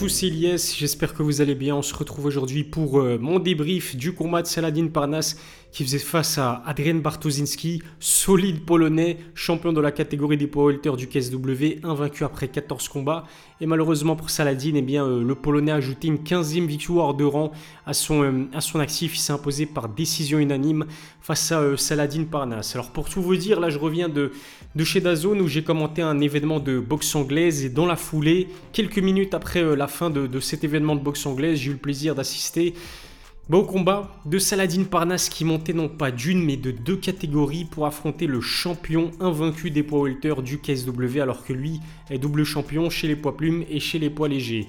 tous, Elias, j'espère que vous allez bien. On se retrouve aujourd'hui pour euh, mon débrief du combat de Saladin Parnas qui faisait face à Adrien Bartoszynski, solide polonais, champion de la catégorie des poids du KSW, invaincu après 14 combats. Et malheureusement pour Saladin, eh bien, euh, le polonais a ajouté une 15e victoire de rang à son, euh, à actif. Il s'est imposé par décision unanime face à Saladin Parnas. Alors pour tout vous dire, là je reviens de, de chez Dazone où j'ai commenté un événement de boxe anglaise et dans la foulée, quelques minutes après la fin de, cet événement de boxe anglaise, j'ai eu le plaisir d'assister au combat de Saladin Parnas qui montait non pas d'une mais de deux catégories pour affronter le champion invaincu des poids welter du KSW alors que lui est double champion chez les poids plumes et chez les poids légers.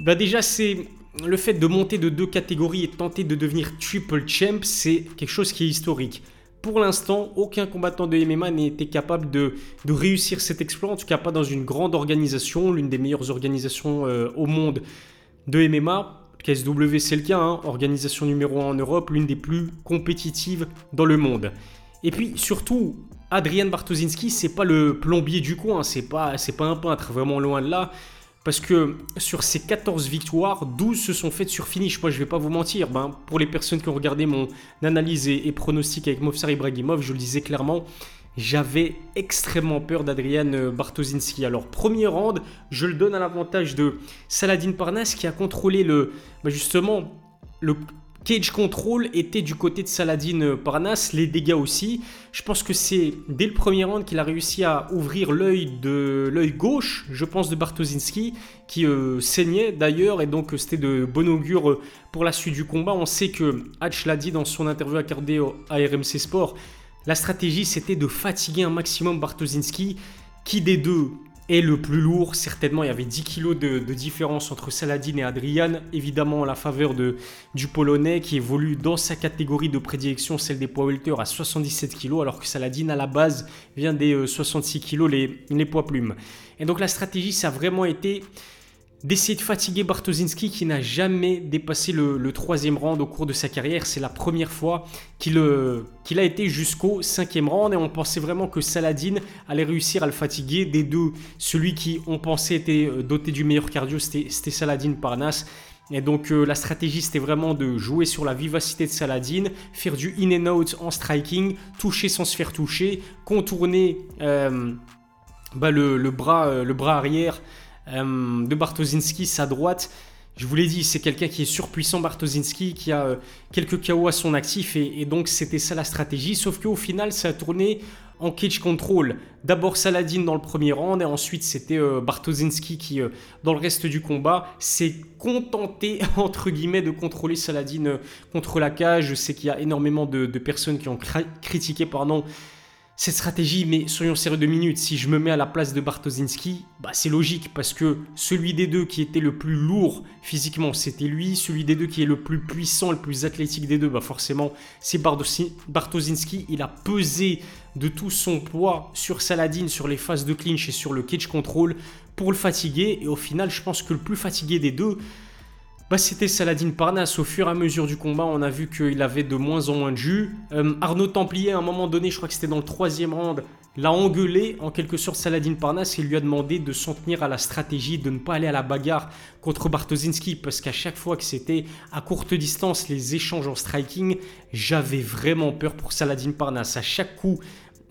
Bah déjà c'est le fait de monter de deux catégories et tenter de devenir triple champ, c'est quelque chose qui est historique. Pour l'instant, aucun combattant de MMA n'a été capable de, réussir cet exploit, en tout cas pas dans une grande organisation, l'une des meilleures organisations euh, au monde de MMA. KSW, c'est le cas, hein. organisation numéro 1 en Europe, l'une des plus compétitives dans le monde. Et puis surtout, Adrian Bartoszynski, c'est pas le plombier du coin, c'est pas, pas un peintre, vraiment loin de là. Parce que sur ces 14 victoires, 12 se sont faites sur finish. Moi, je vais pas vous mentir. Ben, pour les personnes qui ont regardé mon analyse et, pronostic avec Movsar Ibrahimov, je le disais clairement, j'avais extrêmement peur d'Adrian euh, Bartoszynski. Alors, premier round, je le donne à l'avantage de Saladin Parnas qui a contrôlé le, ben, justement le Cage Control était du côté de Saladin Parnas, les dégâts aussi. Je pense que c'est dès le premier round qu'il a réussi à ouvrir l'œil gauche, je pense de Bartoszynski, qui euh, saignait d'ailleurs, et donc c'était de bon augure euh, pour la suite du combat. On sait que Hatch l'a dit dans son interview accordée à RMC Sport, la stratégie c'était de fatiguer un maximum Bartoszynski, qui des deux et le plus lourd, certainement, il y avait 10 kilos de, différence entre Saladin et Adrian. Évidemment, la faveur de, du Polonais qui évolue dans sa catégorie de prédilection, celle des poids welter, à 77 kilos, alors que Saladin, à la base, vient des 66 euh, kilos, les, les poids plumes. Et donc, la stratégie, ça a vraiment été d'essayer de fatiguer Bartoszynski qui n'a jamais dépassé le, troisième round au cours de sa carrière. C'est la première fois euh, qu'il a été jusqu'au cinquième round et on pensait vraiment que Saladin allait réussir à le fatiguer. Des deux, celui qui on pensait était euh, doté du meilleur cardio, c'était Saladin Parnas. Et donc euh, la stratégie c'était vraiment de jouer sur la vivacité de Saladin, faire du in and out en striking, toucher sans se faire toucher, contourner bah, le bras arrière euh, de Bartoszynski, sa droite. Je vous l'ai dit, c'est quelqu'un qui est surpuissant, Bartoszynski, qui a euh, quelques KO à son actif, et, donc c'était ça la stratégie. Sauf qu'au final, ça a tourné en cage control. D'abord Saladin dans le premier round, et ensuite c'était euh, Bartoszynski qui, dans le reste du combat, s'est contenté, entre guillemets, de contrôler Saladin contre la cage. Je sais qu'il y a énormément de, personnes qui ont critiqué, pardon, cette stratégie, mais soyons sérieux deux minutes, si je me mets à la place de Bartoszynski, bah c'est logique parce que celui des deux qui était le plus lourd physiquement, c'était lui, celui des deux qui est le plus puissant, le plus athlétique des deux, bah forcément, c'est Bartoszynski, il a pesé de tout son poids sur Saladin, sur les phases de clinch et sur le cage control pour le fatiguer. Et au final, je pense que le plus fatigué des deux, bah, c'était Saladin Parnas. Au fur et à mesure du combat, on a vu qu'il avait de moins en moins de jus. Euh, Arnaud Templier, à un moment donné, je crois que c'était dans le troisième round, l'a engueulé en quelque sorte Saladin Parnas et lui a demandé de s'en tenir à la stratégie, de ne pas aller à la bagarre contre Bartoszynski parce qu'à chaque fois que c'était à courte distance les échanges en striking, j'avais vraiment peur pour Saladin Parnas. À chaque coup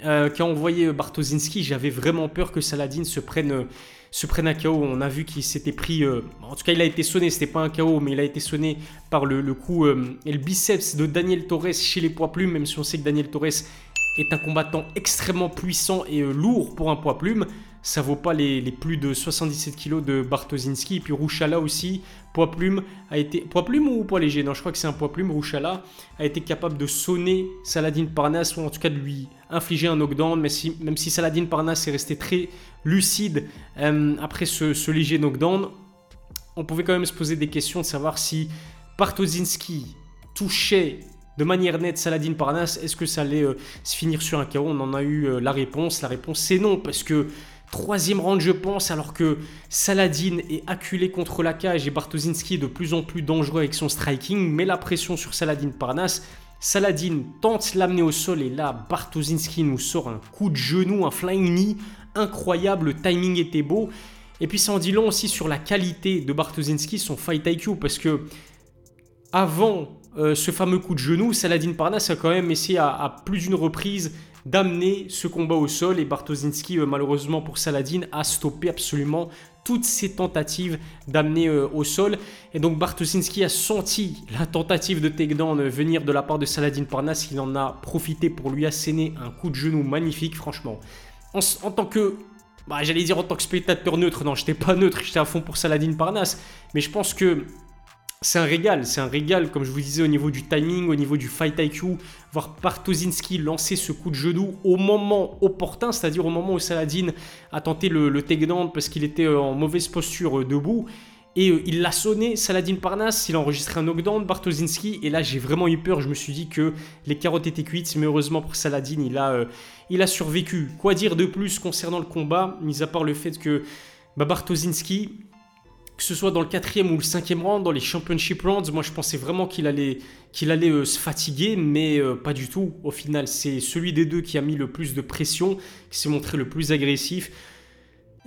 euh, qu'a envoyé Bartoszynski, j'avais vraiment peur que Saladin se prenne se prenne un KO. On a vu qu'il s'était pris. Euh, en tout cas, il a été sonné. C'était pas un KO, mais il a été sonné par le, coup euh, et le biceps de Daniel Torres chez les poids plumes. Même si on sait que Daniel Torres est un combattant extrêmement puissant et lourd pour un poids plume. Ça vaut pas les, plus de 77 kg de Bartoszynski. Et puis Rouchala aussi, poids plume, a été. Poids plume ou poids léger? Non, je crois que c'est un poids plume. Rouchala a été capable de sonner Saladin Parnas, ou en tout cas de lui infliger un knockdown. Mais même si Saladin Parnas est resté très lucide euh, après ce, léger knockdown, on pouvait quand même se poser des questions de savoir si Bartoszynski touchait de manière nette Saladin Parnas, est-ce que ça allait euh, se finir sur un KO On en a eu euh, la réponse. La réponse c'est non, parce que troisième round je pense, alors que Saladin est acculé contre la cage et Bartoszynski est de plus en plus dangereux avec son striking, met la pression sur Saladin Parnas. Saladin tente l'amener au sol et là Bartoszynski nous sort un coup de genou, un flying knee incroyable, le timing était beau. Et puis ça en dit long aussi sur la qualité de Bartoszynski, son fight IQ, parce que avant euh, ce fameux coup de genou, Saladin Parnas a quand même essayé à, plus d'une reprise d'amener ce combat au sol et Bartoszynski, euh, malheureusement pour Saladin, a stoppé absolument toutes ses tentatives d'amener euh, au sol. Et donc Bartoszynski a senti la tentative de takedown venir de la part de Saladin Parnas. Il en a profité pour lui asséner un coup de genou magnifique, franchement. En, tant que bah, j'allais dire en tant que spectateur neutre, non, j'étais pas neutre, j'étais à fond pour Saladin Parnas, mais je pense que c'est un régal, c'est un régal, comme je vous disais, au niveau du timing, au niveau du fight IQ, voir Bartoszynski lancer ce coup de genou au moment opportun, c'est-à-dire au moment où Saladin a tenté le, le takedown parce qu'il était euh, en mauvaise posture euh, debout. Et euh, il l'a sonné, Saladin Parnas, il a enregistré un knockdown, Bartoszynski, et là j'ai vraiment eu peur, je me suis dit que les carottes étaient cuites, mais heureusement pour Saladin, il a, a survécu. Quoi dire de plus concernant le combat, mis à part le fait que bah, que ce soit dans le quatrième ou le cinquième round, dans les championship rounds, moi je pensais vraiment qu'il allait, qu'il allait euh, se fatiguer, mais euh, pas du tout. Au final, c'est celui des deux qui a mis le plus de pression, qui s'est montré le plus agressif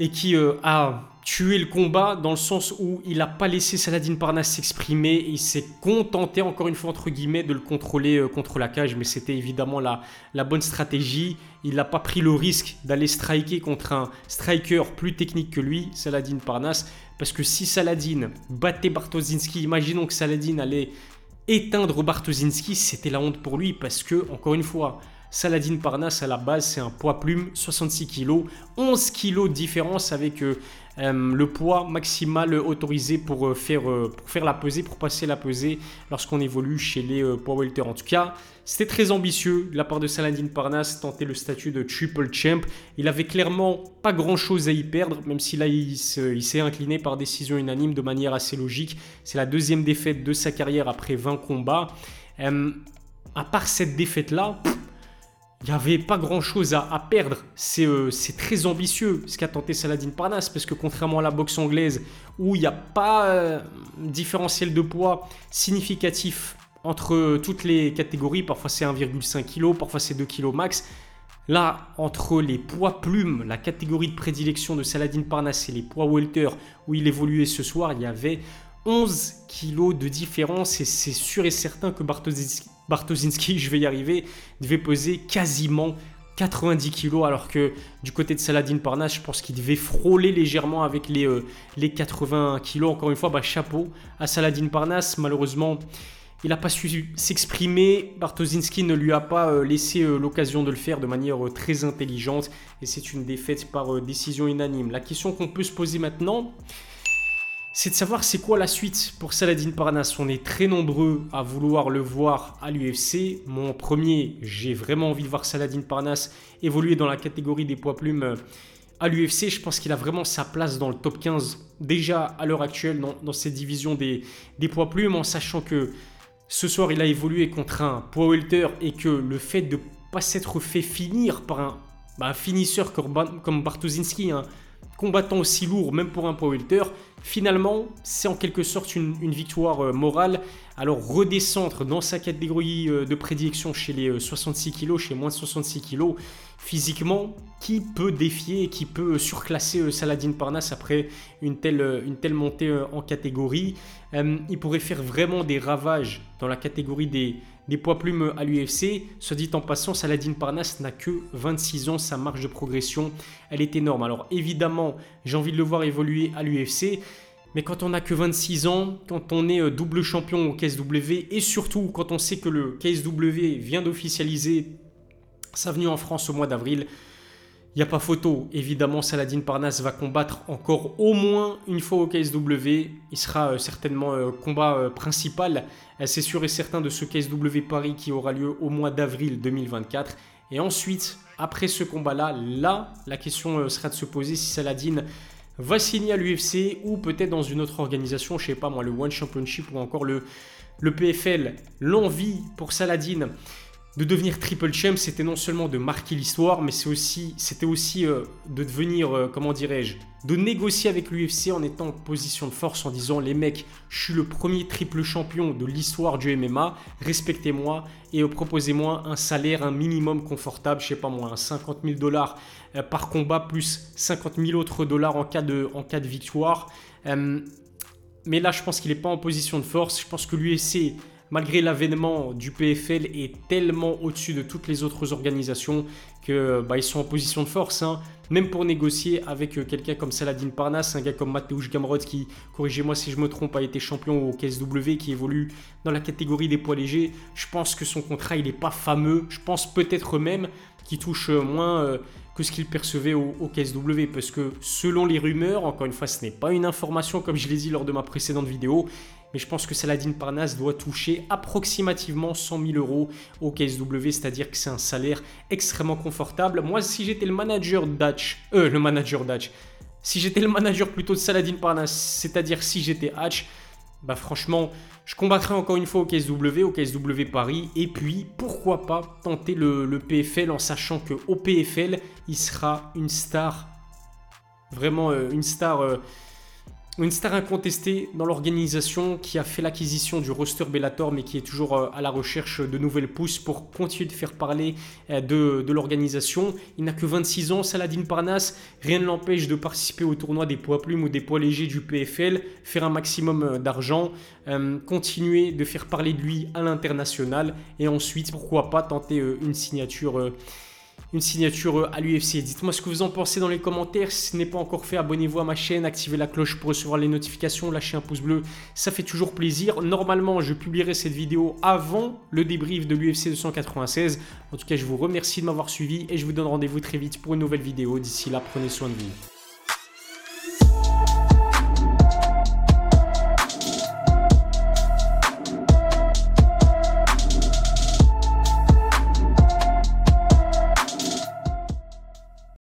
et qui euh, a tué le combat dans le sens où il n'a pas laissé Saladin Parnas s'exprimer et il s'est contenté, encore une fois, entre guillemets, de le contrôler euh, contre la cage. Mais c'était évidemment la, la bonne stratégie. Il n'a pas pris le risque d'aller striker contre un striker plus technique que lui, Saladin Parnas. Parce que si Saladin battait Bartoszynski, imaginons que Saladin allait éteindre Bartoszynski, c'était la honte pour lui. Parce que, encore une fois, Saladin Parnas, à la base, c'est un poids plume, 66 kg, 11 kg de différence avec euh, euh, le poids maximal autorisé pour, euh, faire, pour faire la pesée, pour passer la pesée lorsqu'on évolue chez les poids welter. En tout cas, c'était très ambitieux de la part de Saladin Parnas, tenter le statut de triple champ. Il avait clairement pas grand chose à y perdre, même si là il, s'est incliné par décision unanime de manière assez logique. C'est la deuxième défaite de sa carrière après 20 combats. à part cette défaite-là, il n'y avait pas grand chose à, perdre. Euh, c'est très ambitieux ce qu'a tenté Saladin Parnas, parce que contrairement à la boxe anglaise, où il n'y a pas euh, différentiel de poids significatif entre toutes les catégories, parfois c'est 1,5 kg, parfois c'est 2 kg max. Là, entre les poids plumes, la catégorie de prédilection de Saladin Parnas et les poids welter où il évoluait ce soir, il y avait 11 kg de différence et c'est sûr et certain que Bartoszynski, je vais y arriver, devait peser quasiment 90 kg alors que du côté de Saladin Parnas, je pense qu'il devait frôler légèrement avec les, euh, les 80 kg. Encore une fois, bah, chapeau à Saladin Parnas. Malheureusement, il n'a pas su s'exprimer. Bartoszynski ne lui a pas euh, laissé euh, l'occasion de le faire de manière très intelligente et c'est une défaite par décision unanime. La question qu'on peut se poser maintenant, c'est de savoir c'est quoi la suite pour Saladin Parnas. On est très nombreux à vouloir le voir à l'UFC. Mon premier, j'ai vraiment envie de voir Saladin Parnas évoluer dans la catégorie des poids plumes euh, à l'UFC. Je pense qu'il a vraiment sa place dans le top 15 déjà à l'heure actuelle dans, cette division des, poids plumes en sachant que ce soir il a évolué contre un poids welter et que le fait de ne pas s'être fait finir par un, bah, finisseur comme, comme Bartoszynski, hein, combattant aussi lourd, même pour un poids welter, finalement, c'est en quelque sorte une, victoire euh, morale. Alors redescendre dans sa catégorie euh, de prédilection chez les 66 euh, kg, chez moins de 66 kg, physiquement, qui peut défier qui peut surclasser Saladin Parnas après une telle, une telle montée en catégorie? Il pourrait faire vraiment des ravages dans la catégorie des, des poids plumes à l'UFC. Soit dit en passant, Saladin Parnas n'a que 26 ans, sa marge de progression, elle est énorme. Alors évidemment, j'ai envie de le voir évoluer à l'UFC. Mais quand on n'a que 26 ans, quand on est euh, double champion au KSW et surtout quand on sait que le KSW vient d'officialiser sa venue en France au mois d'avril, il n'y a pas photo. Évidemment, Saladin Parnas va combattre encore au moins une fois au KSW. Il sera euh, certainement euh, combat euh, principal. C'est sûr et certain de ce KSW Paris qui aura lieu au mois d'avril 2024. Et ensuite, après ce combat-là, là, la question sera de se poser si Saladin va signer à l'UFC ou peut-être dans une autre organisation, je sais pas moi, le One Championship ou encore le, le PFL. L'envie pour Saladin de devenir triple champ, c'était non seulement de marquer l'histoire, mais c'était aussi, euh, de devenir, euh, comment dirais-je, de négocier avec l'UFC en étant en position de force, en disant les mecs, je suis le premier triple champion de l'histoire du MMA, respectez-moi et euh, proposez-moi un salaire, un minimum confortable, je sais pas moi, 50 000 dollars par combat plus 50 000 autres dollars en cas de, en cas de victoire. mais là, je pense qu'il n'est pas en position de force. Je pense que l'UFC malgré l'avènement du PFL, est tellement au-dessus de toutes les autres organisations que bah, ils sont en position de force. Hein. Même pour négocier avec euh, quelqu'un comme Saladin Parnas, un gars comme Mateusz Gamrod qui, corrigez-moi si je me trompe, a été champion au KSW, qui évolue dans la catégorie des poids légers. Je pense que son contrat, il n'est pas fameux. Je pense peut-être même qu'il touche euh, moins euh, ce qu'il percevait au, au, KSW. Parce que selon les rumeurs, encore une fois, ce n'est pas une information comme je l'ai dit lors de ma précédente vidéo, mais je pense que Saladin Parnas doit toucher approximativement 100 000 euros au KSW, c'est-à-dire que c'est un salaire extrêmement confortable. Moi, si j'étais le manager d'Hatch, euh, le manager d'Hatch, si j'étais le manager plutôt de Saladin Parnas, c'est-à-dire si j'étais Hatch, bah franchement, je combattrais encore une fois au KSW, au KSW Paris, et puis pourquoi pas tenter le, PFL en sachant que au PFL, il sera une star, vraiment euh, une star. Euh, une star incontestée dans l'organisation qui a fait l'acquisition du roster Bellator mais qui est toujours euh, à la recherche de nouvelles pousses pour continuer de faire parler euh, de, l'organisation. Il n'a que 26 ans, Saladin Parnas, rien ne l'empêche de participer au tournoi des poids plumes ou des poids légers du PFL, faire un maximum euh, d'argent, continuer de faire parler de lui à l'international et ensuite pourquoi pas tenter une signature une signature à l'UFC. Dites-moi ce que vous en pensez dans les commentaires. Si ce n'est pas encore fait, abonnez-vous à ma chaîne, activez la cloche pour recevoir les notifications, lâchez un pouce bleu, ça fait toujours plaisir. Normalement, je publierai cette vidéo avant le débrief de l'UFC 296. En tout cas, je vous remercie de m'avoir suivi et je vous donne rendez-vous très vite pour une nouvelle vidéo. D'ici là, prenez soin de vous.